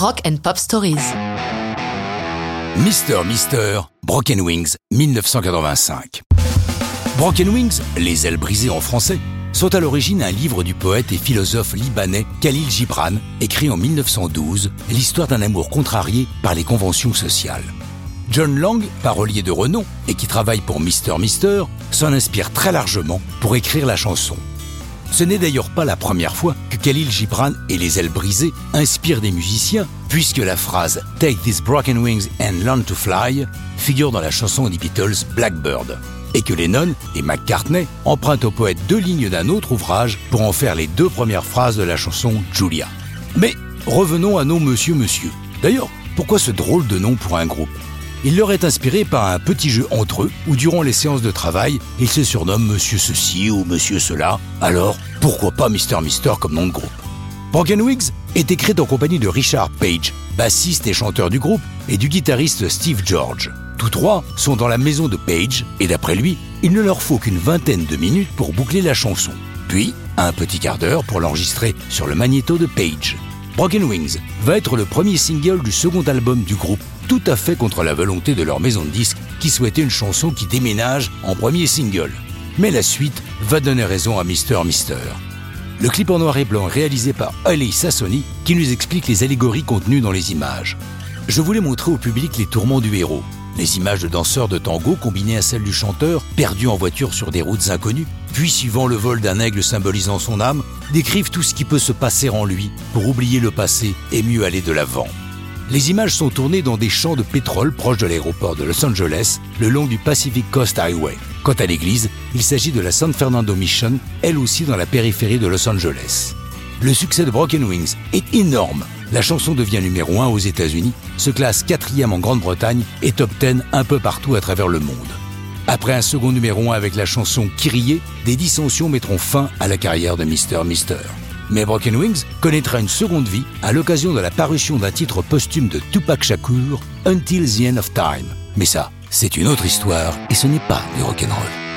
Rock and Pop Stories. Mister Mister, Broken Wings, 1985. Broken Wings, les ailes brisées en français, sont à l'origine un livre du poète et philosophe libanais Khalil Gibran, écrit en 1912, l'histoire d'un amour contrarié par les conventions sociales. John Lang, parolier de renom et qui travaille pour Mister Mister, s'en inspire très largement pour écrire la chanson. Ce n'est d'ailleurs pas la première fois que Khalil Gibran et les ailes brisées inspirent des musiciens, puisque la phrase Take these broken wings and learn to fly figure dans la chanson des Beatles Blackbird, et que Lennon et McCartney empruntent au poète deux lignes d'un autre ouvrage pour en faire les deux premières phrases de la chanson Julia. Mais revenons à nos Monsieur Monsieur. D'ailleurs, pourquoi ce drôle de nom pour un groupe? Il leur est inspiré par un petit jeu entre eux où durant les séances de travail, ils se surnomment Monsieur ceci ou Monsieur cela. Alors, pourquoi pas Mister Mister comme nom de groupe? Broken Wigs est écrite en compagnie de Richard Page, bassiste et chanteur du groupe, et du guitariste Steve George. Tous trois sont dans la maison de Page et d'après lui, il ne leur faut qu'une vingtaine de minutes pour boucler la chanson. Puis, un petit quart d'heure pour l'enregistrer sur le magnéto de Page. Broken Wings va être le premier single du second album du groupe, tout à fait contre la volonté de leur maison de disques qui souhaitait une chanson qui déménage en premier single. Mais la suite va donner raison à Mister Mister. Le clip en noir et blanc réalisé par Ali Sassoni qui nous explique les allégories contenues dans les images. Je voulais montrer au public les tourments du héros. Les images de danseurs de tango combinées à celles du chanteur, perdu en voiture sur des routes inconnues, puis suivant le vol d'un aigle symbolisant son âme, décrivent tout ce qui peut se passer en lui pour oublier le passé et mieux aller de l'avant. Les images sont tournées dans des champs de pétrole proches de l'aéroport de Los Angeles, le long du Pacific Coast Highway. Quant à l'église, il s'agit de la San Fernando Mission, elle aussi dans la périphérie de Los Angeles. Le succès de Broken Wings est énorme. La chanson devient numéro 1 aux États-Unis, se classe quatrième en Grande-Bretagne et top 10 un peu partout à travers le monde. Après un second numéro 1 avec la chanson Kyrie, des dissensions mettront fin à la carrière de Mister Mister. Mais Broken Wings connaîtra une seconde vie à l'occasion de la parution d'un titre posthume de Tupac Shakur, Until the End of Time. Mais ça, c'est une autre histoire et ce n'est pas du rock'n'roll.